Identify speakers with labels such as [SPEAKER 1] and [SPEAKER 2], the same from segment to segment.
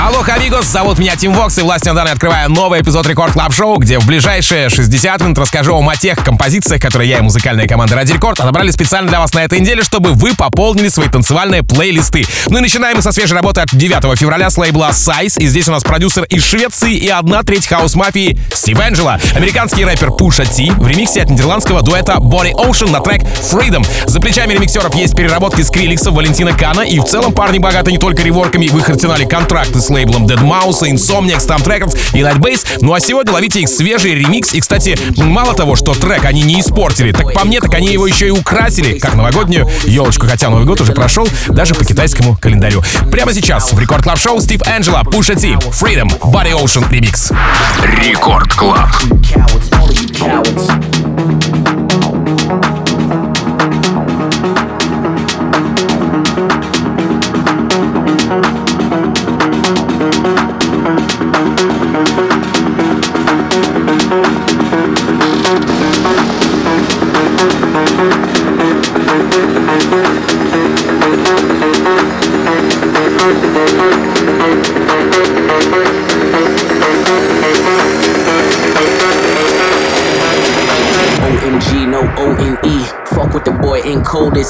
[SPEAKER 1] Алло, амигос, зовут меня Тим Вокс, и властью данной открываю новый эпизод Record Club Show, где в ближайшие 60 минут расскажу вам о тех композициях, которые я и музыкальная команда Радио Рекорд отобрали специально для вас на этой неделе, чтобы вы пополнили свои танцевальные плейлисты. Ну и начинаем мы со свежей работы от 9 февраля с лейбла Size, и здесь у нас продюсер из Швеции и одна треть хаус-мафии Steve Angello, американский рэпер Pusha T в ремиксе от нидерландского дуэта Body Ocean на трек Freedom. За плечами ремиксеров есть переработки Скриллекса, Валентина Кана, и в целом парни богаты не только реворками, в их арсенале контракты с лейблом deadmau5, Insomniac, STMPD Records и Lightbase. Ну а сегодня ловите их свежий ремикс. И, кстати, мало того, что трек они не испортили, так по мне, так они его еще и украсили, как новогоднюю елочку, хотя Новый год уже прошел, даже по китайскому календарю. Прямо сейчас в Record Club Show Steve Angello, Pusha T, Freedom, Body Ocean Remix.
[SPEAKER 2] Record Club.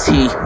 [SPEAKER 2] T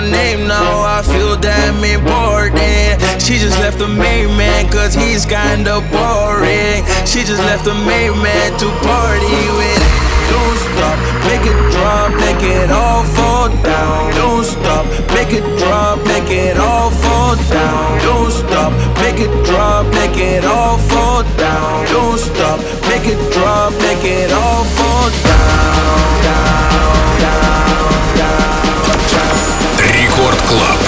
[SPEAKER 2] my name now, I feel damn important. She just left the main man, cause he's kinda boring. She just left the main man to party with. Don't stop, make it drop, make it all fall down. Don't stop, make it drop, make it all fall down. Don't stop, make it drop, make it all fall down. Don't stop, make it drop, make it all fall down. down. Club.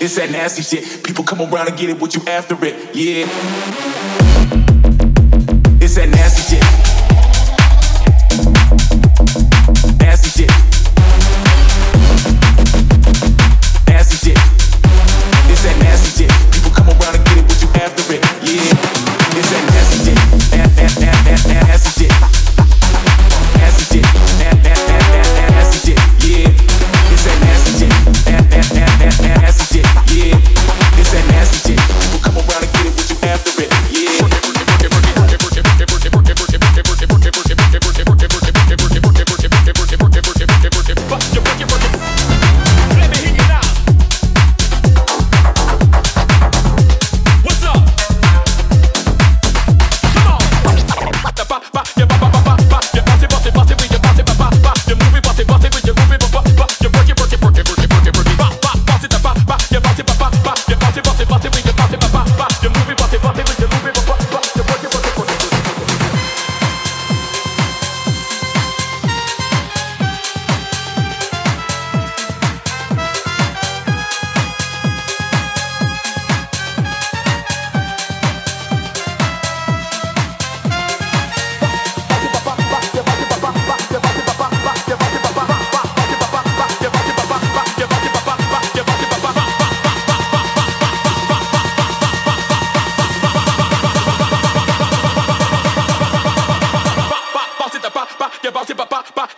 [SPEAKER 3] It's that nasty shit. People come around and get it, what you after it, yeah.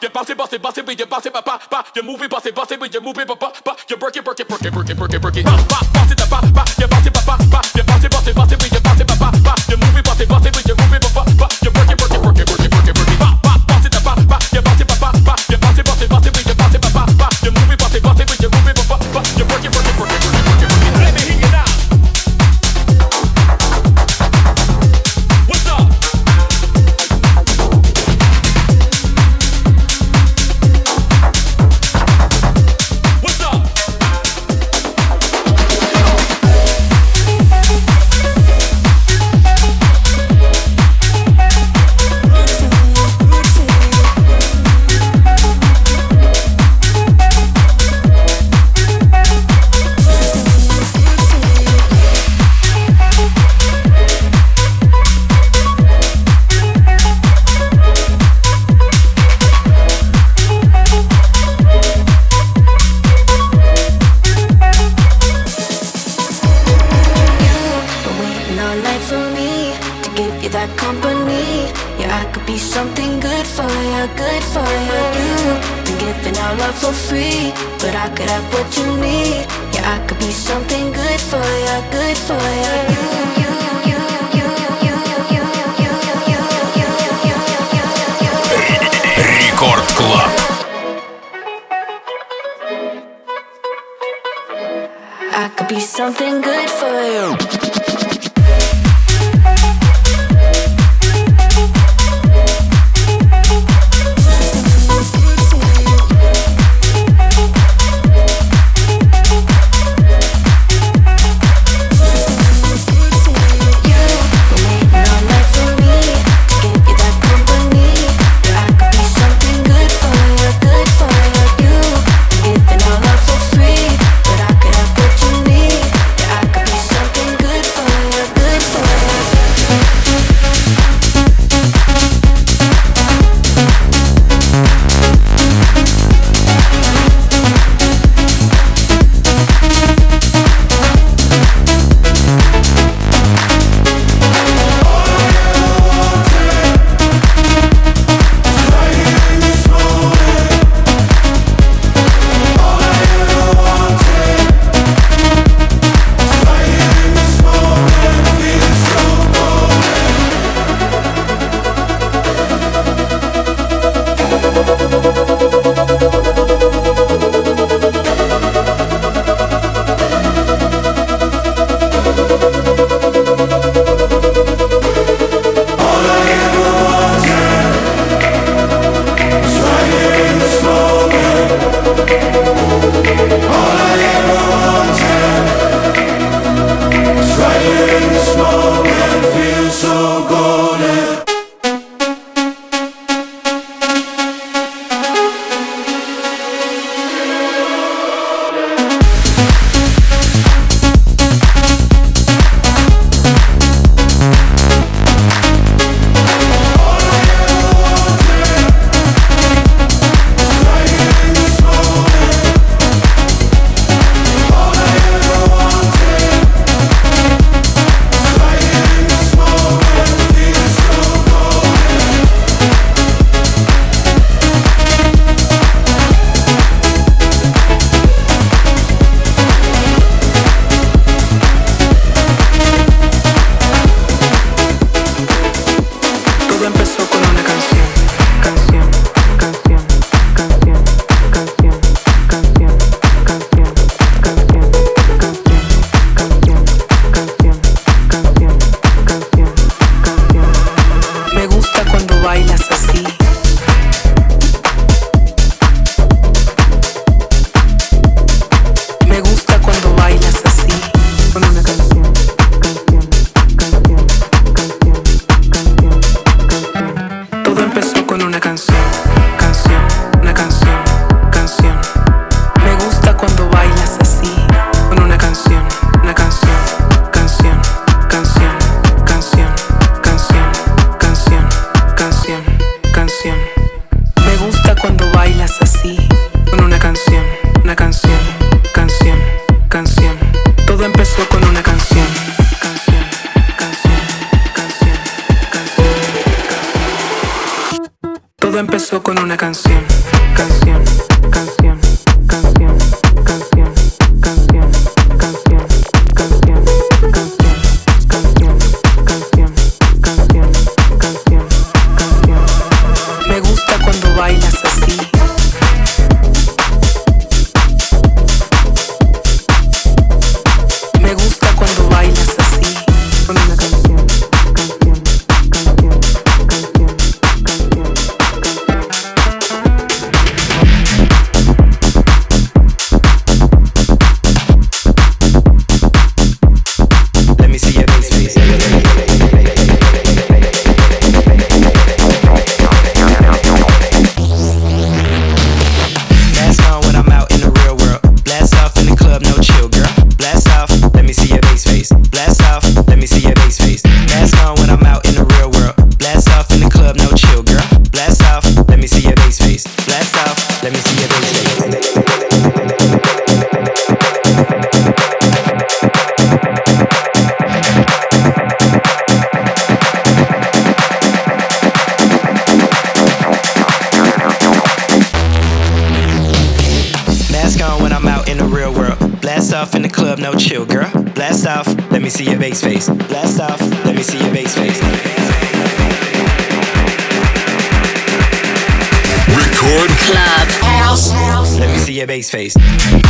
[SPEAKER 3] You bounce it, bounce it, bounce it,
[SPEAKER 4] but you bounce it, ba ba ba. You move it, bounce it, bounce it, but you move it, ba ba ba. You work it, work it, work it, work it, work it, work it, ba
[SPEAKER 5] ba. Bounce it, ba ba. I could have
[SPEAKER 6] see your bass face. Blast off, let me see your bass face.
[SPEAKER 7] Record
[SPEAKER 8] Club House.
[SPEAKER 6] Let me see your bass face.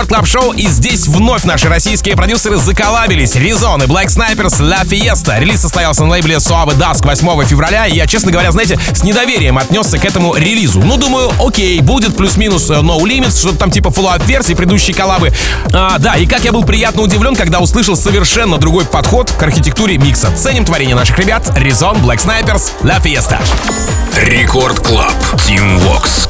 [SPEAKER 6] Record Club
[SPEAKER 1] Show, и здесь вновь наши российские продюсеры заколабились. Резон и Black Snipers La Fiesta. Релиз состоялся на лейбле Suave Dusk 8 февраля, и я, честно говоря, знаете, с недоверием отнесся к этому релизу. Ну, думаю, окей, будет плюс-минус э, No Limits, что-то там типа follow-up версии предыдущей коллабы. А, да, и как я был приятно удивлен, когда услышал совершенно другой подход к архитектуре микса. Ценим творение наших ребят. Резон, Black Snipers, La Fiesta.
[SPEAKER 7] Record Club. Tim Vox.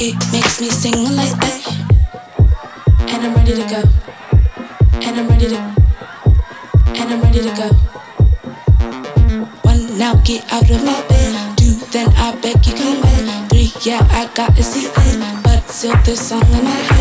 [SPEAKER 8] It makes me sing like that. And I'm ready to go. And I'm ready to. And I'm ready to go. One
[SPEAKER 1] now, get
[SPEAKER 8] out of my bed. Two, then I beg you come back. Three, yeah, I gotta see it. But still, this song in my head.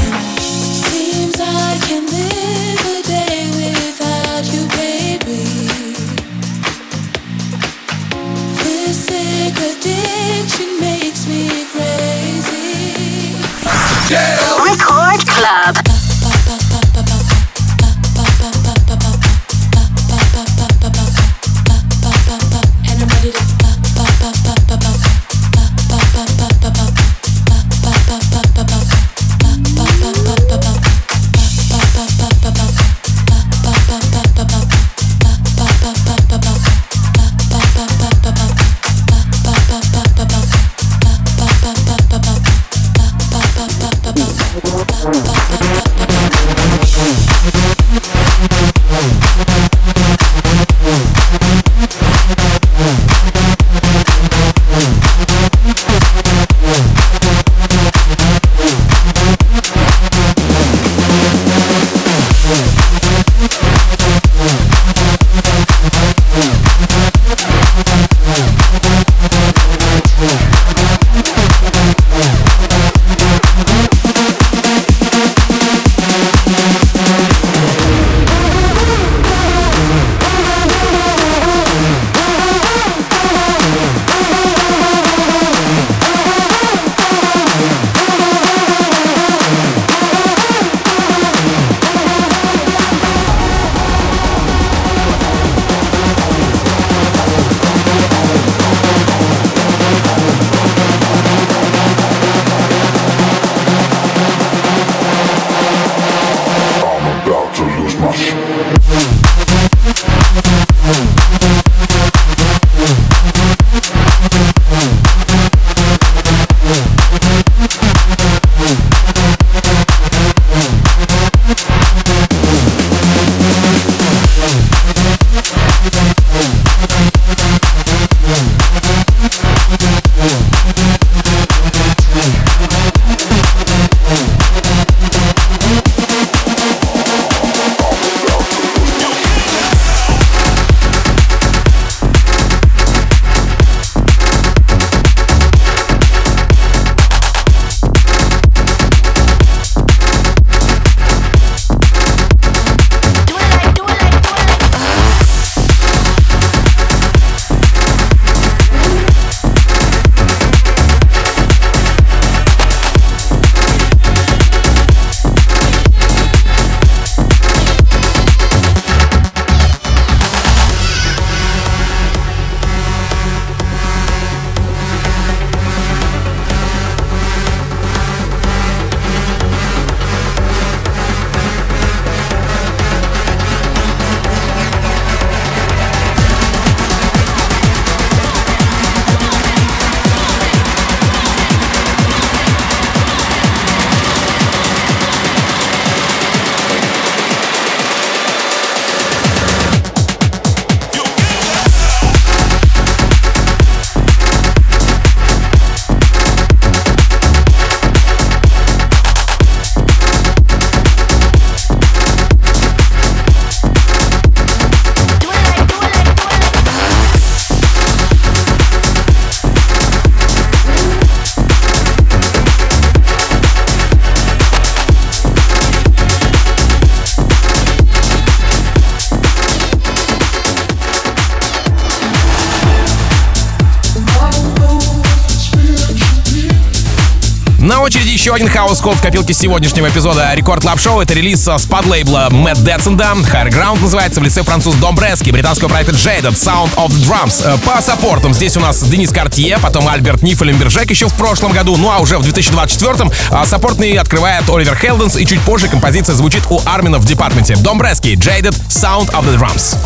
[SPEAKER 1] Еще один хаос-код в копилке сегодняшнего эпизода Рекорд Лап Шоу. Это релиз с под-лейбла Мэтт Дэтсенда. Higher Ground называется в лице француз Домбрески, британского проекта Jaded, Sound of the Drums. Э, по саппортам здесь у нас Денис Картье, потом Альберт Нифеленбержек еще в прошлом году, ну а уже в 2024-м а, саппортный открывает Оливер Хелденс, и чуть позже композиция звучит у Армина в департменте. Домбрески, Jaded, Sound of the Drums.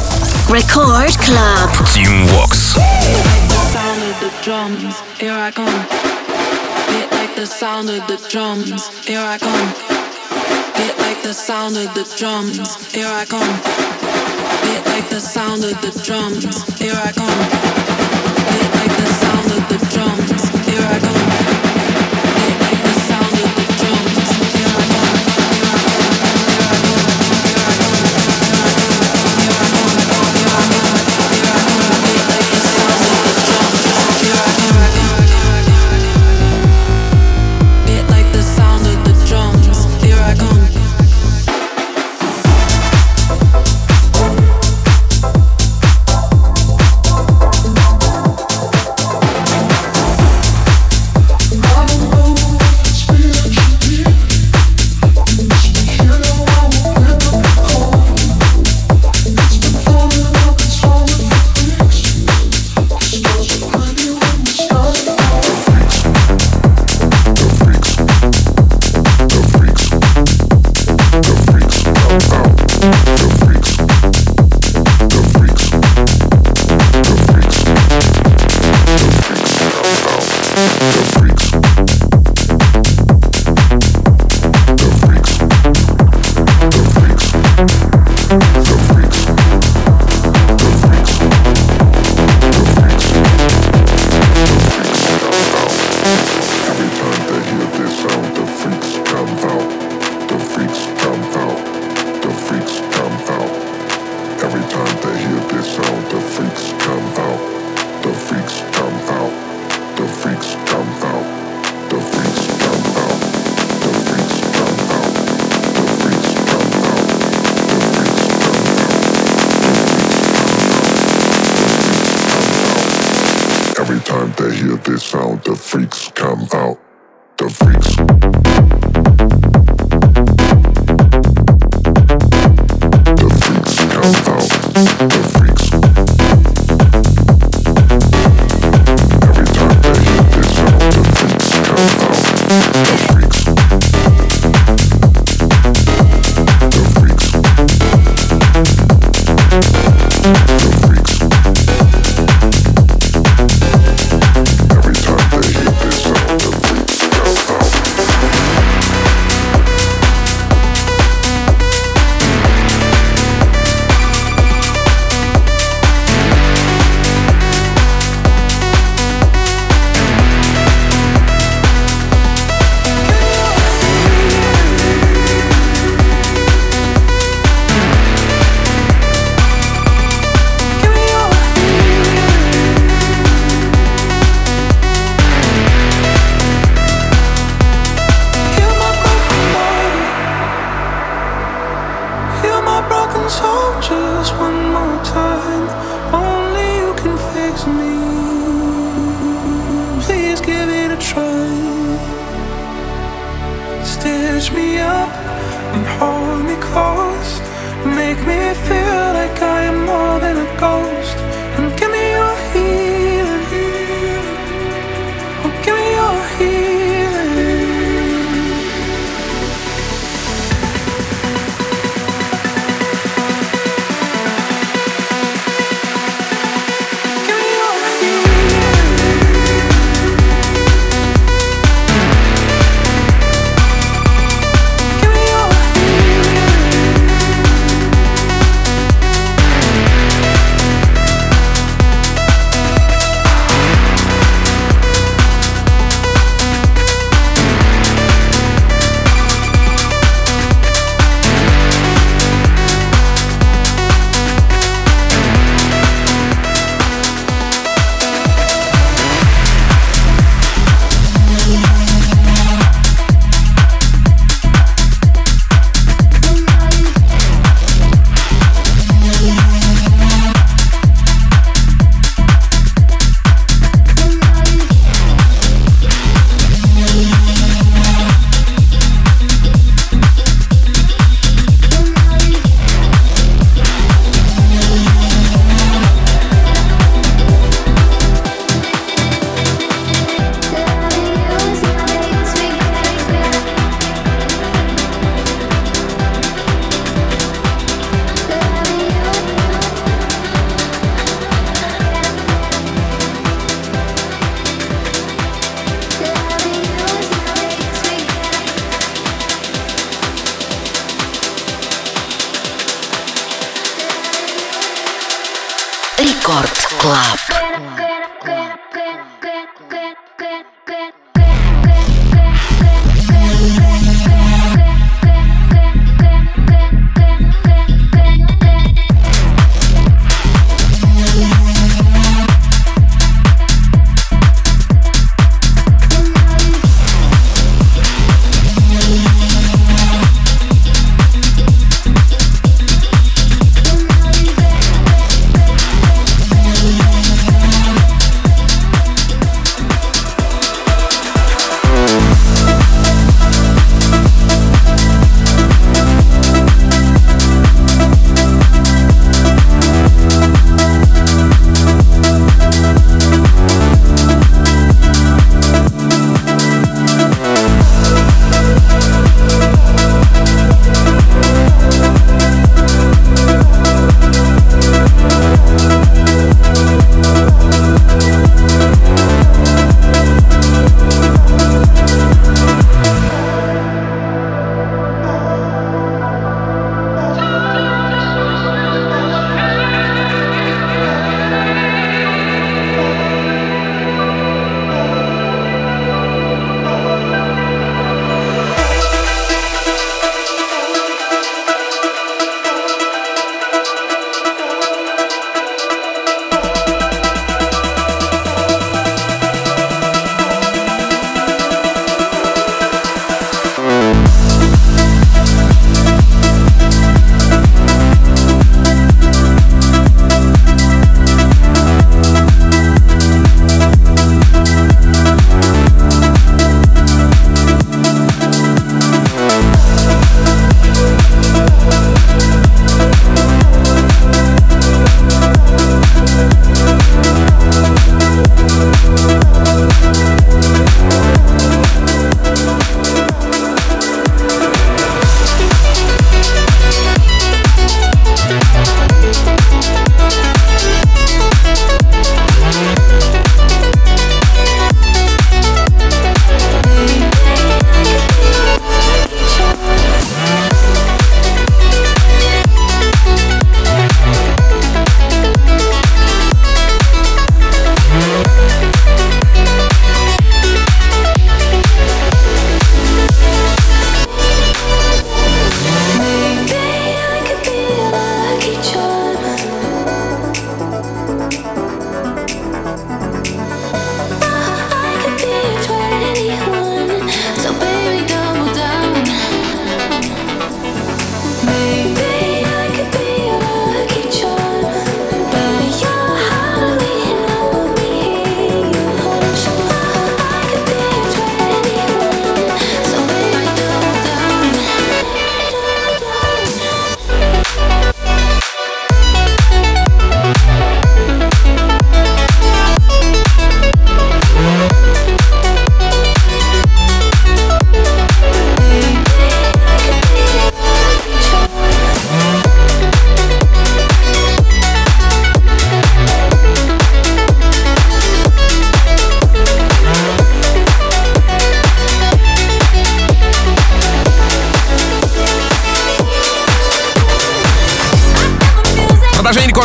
[SPEAKER 8] Record Club.
[SPEAKER 7] Team Vox.
[SPEAKER 9] Sound of the drums, here I come. the sound of the drums, here I come. Beat like the sound of the drums, here I come. Beat like the sound of the drums, here I come.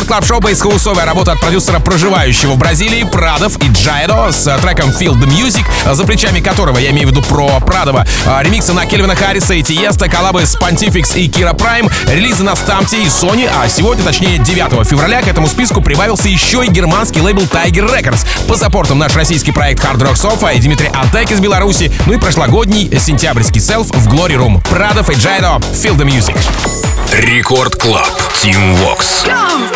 [SPEAKER 1] Club Show бейсхаусовая работа от продюсера, проживающего в Бразилии, Прадов и Джайдо с э, треком Feel the Music, за плечами которого, я имею в виду про Прадова, э, ремиксы на Кельвина Харриса и Тиесто, коллабы с Pontifex и Кира Прайм, релизы на STMPD и Sony, а сегодня, точнее 9 февраля, к этому списку прибавился еще и германский лейбл Tiger Records. По саппортам наш российский проект Hard Rock Sofa и Дмитрий Антек из Беларуси, ну и прошлогодний сентябрьский селф в Glory Room. Прадов и Джайдо, Feel the Music.
[SPEAKER 10] Рекорд Клаб. Team Vox.
[SPEAKER 11] I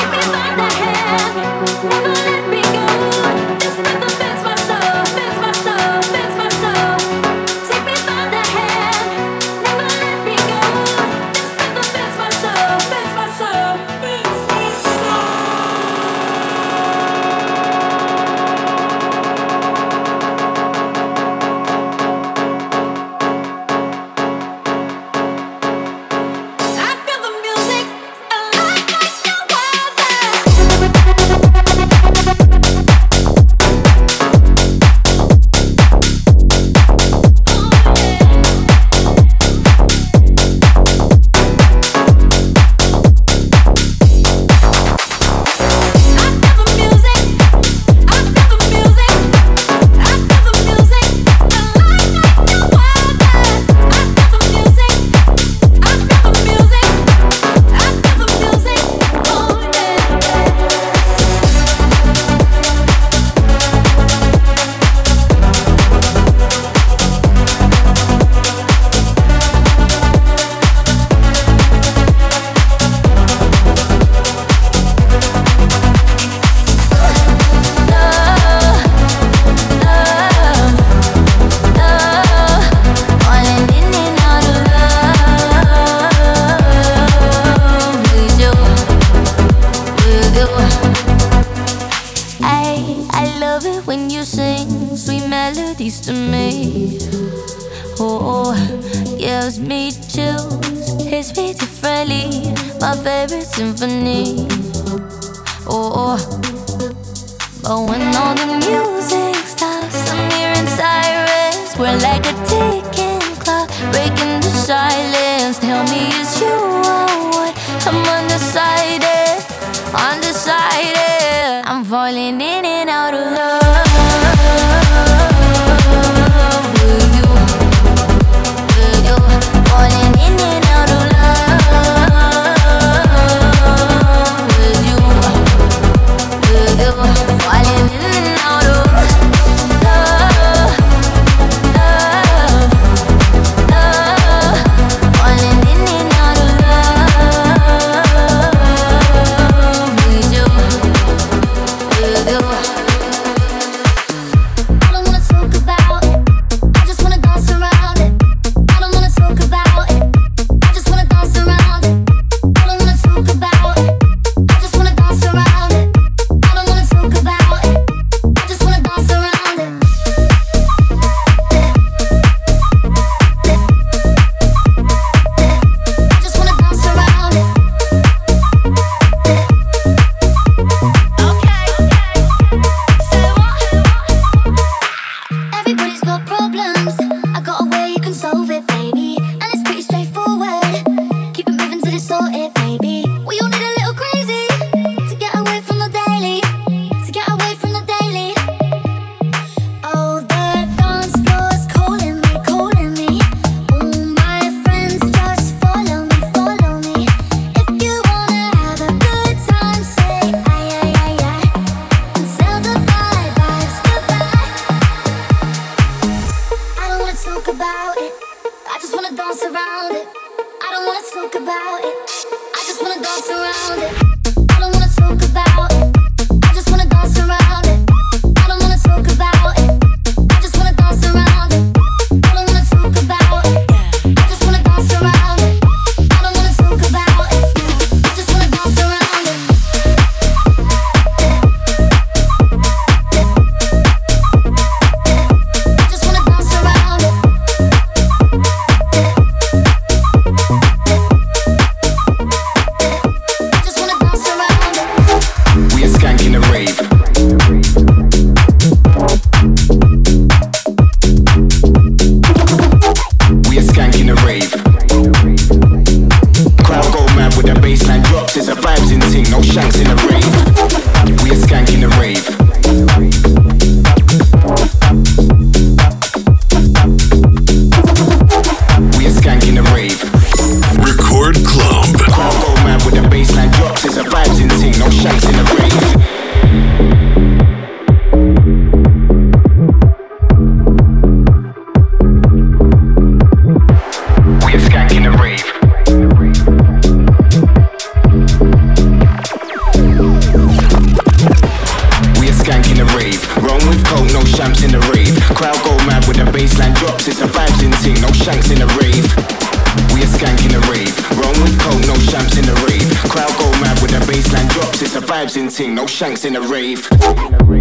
[SPEAKER 11] no
[SPEAKER 12] shanks in the rave.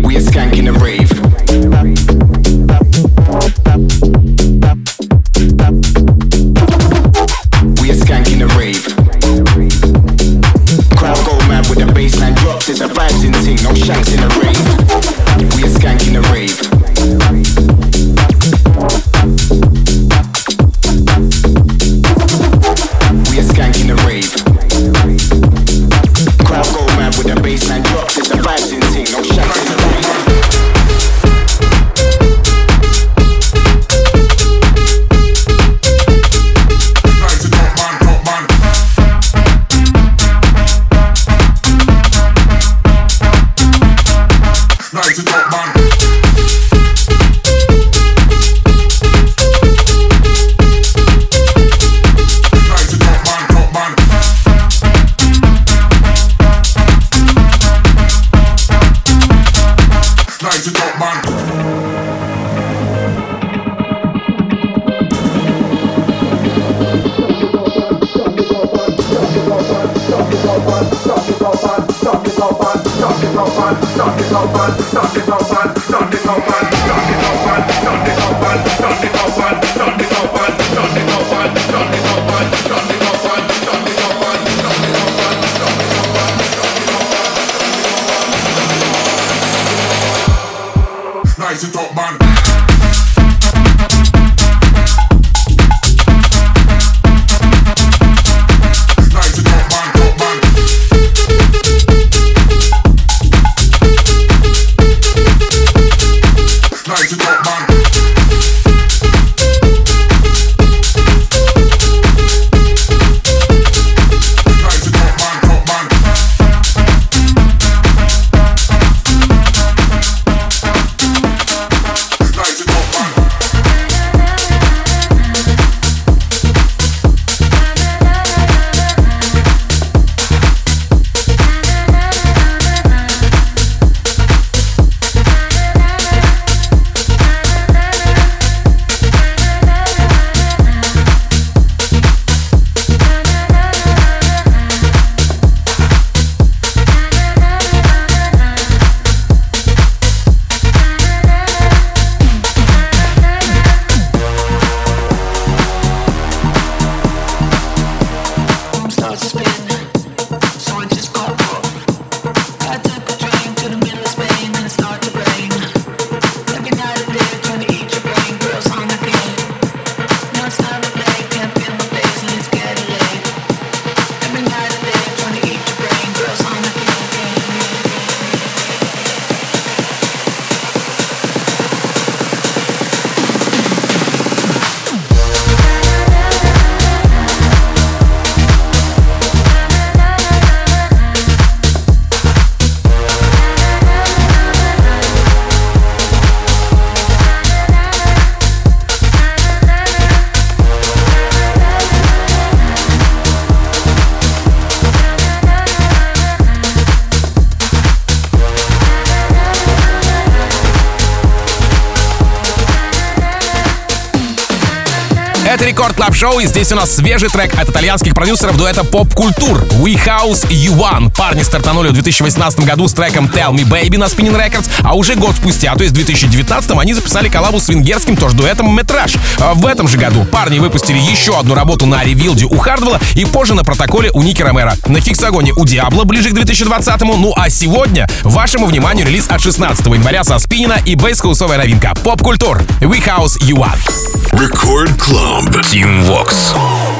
[SPEAKER 12] We are skanking the rave. no
[SPEAKER 1] fun. Talking Шоу, и здесь у нас свежий трек от итальянских продюсеров дуэта Pop Culture We House You One. Парни стартанули в 2018 году с треком Tell Me Baby на Spinning Records, а уже год спустя, то есть в 2019 они записали коллабу с венгерским тоже дуэтом Метраж. А в этом же году парни выпустили еще одну работу на ревилде у Хардвелла и позже на протоколе у Ники Ромера. На Хексагоне у Диабло ближе к 2020-му, ну а сегодня вашему вниманию релиз от 16 января со Спинина и бейс-хаусовая новинка Pop Culture We House You One.
[SPEAKER 7] Record Club. Team Vox.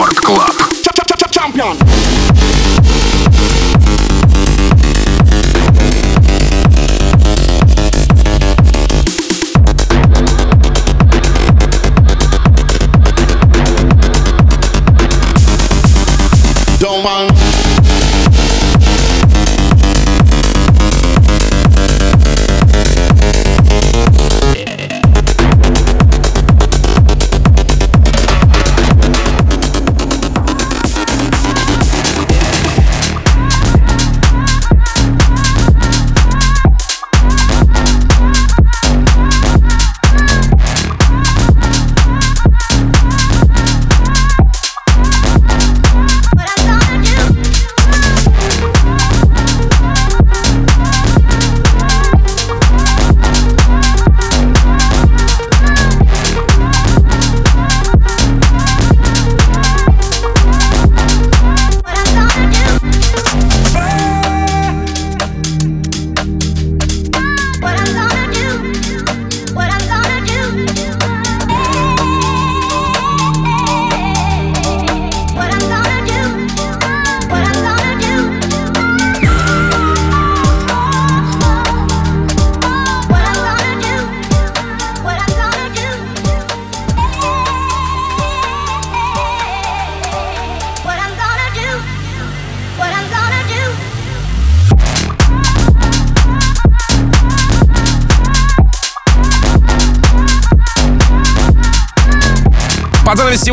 [SPEAKER 13] Рекорд
[SPEAKER 1] Клаб. Чемпион.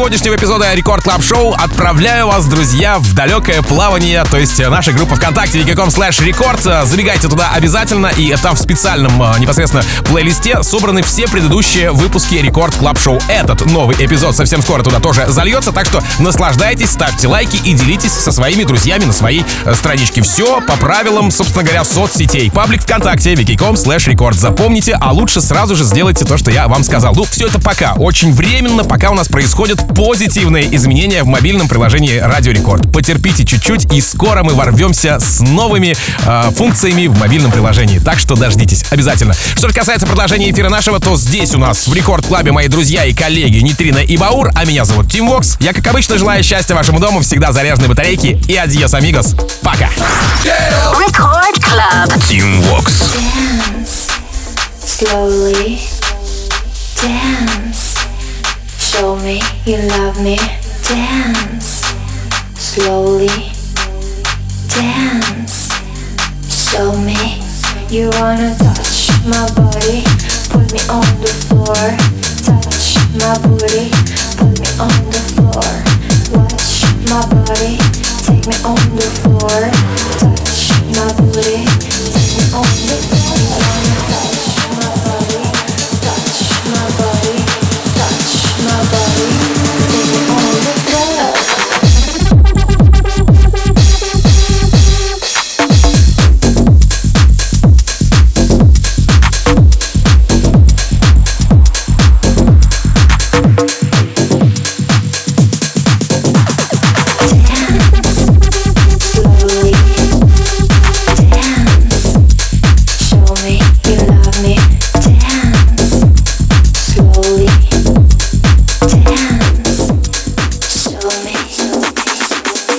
[SPEAKER 1] Сегодняшнего эпизода Record Club Show отправляю вас, друзья, в далекое плавание, то есть наша группа ВКонтакте vk.com slash record. Забегайте туда обязательно, и там в специальном а, непосредственно плейлисте собраны все предыдущие выпуски Record Club Show. Этот новый эпизод совсем скоро туда тоже зальется, так что наслаждайтесь, ставьте лайки и делитесь со своими друзьями на своей э, страничке. Все по правилам, собственно говоря, соцсетей. Паблик ВКонтакте vk.com slash record. Запомните, а лучше сразу же сделайте то, что я вам сказал. Ну, все это пока. Очень временно, пока у нас происходят позитивные изменения в мобильном приложении Радио Рекорд. Потерпите чуть-чуть, и скоро мы ворвемся с новыми э, функциями в мобильном приложении. Так что дождитесь обязательно. Что же касается продолжения эфира нашего, то здесь у нас в Record Club е мои друзья и коллеги Нитрина и Баур, а меня зовут Тим Вокс. Я, как обычно, желаю счастья вашему дому, всегда заряженной батарейки и adiós, amigos. Пока!
[SPEAKER 14] Tim Vox.
[SPEAKER 15] Dance slowly. Dance. Show me you love me. Dance slowly. Dance. Show me you wanna touch my body. Put me on the floor. Touch my booty. Put me on the floor. Watch my body. Take me on the floor. Touch my booty. Take me on the floor.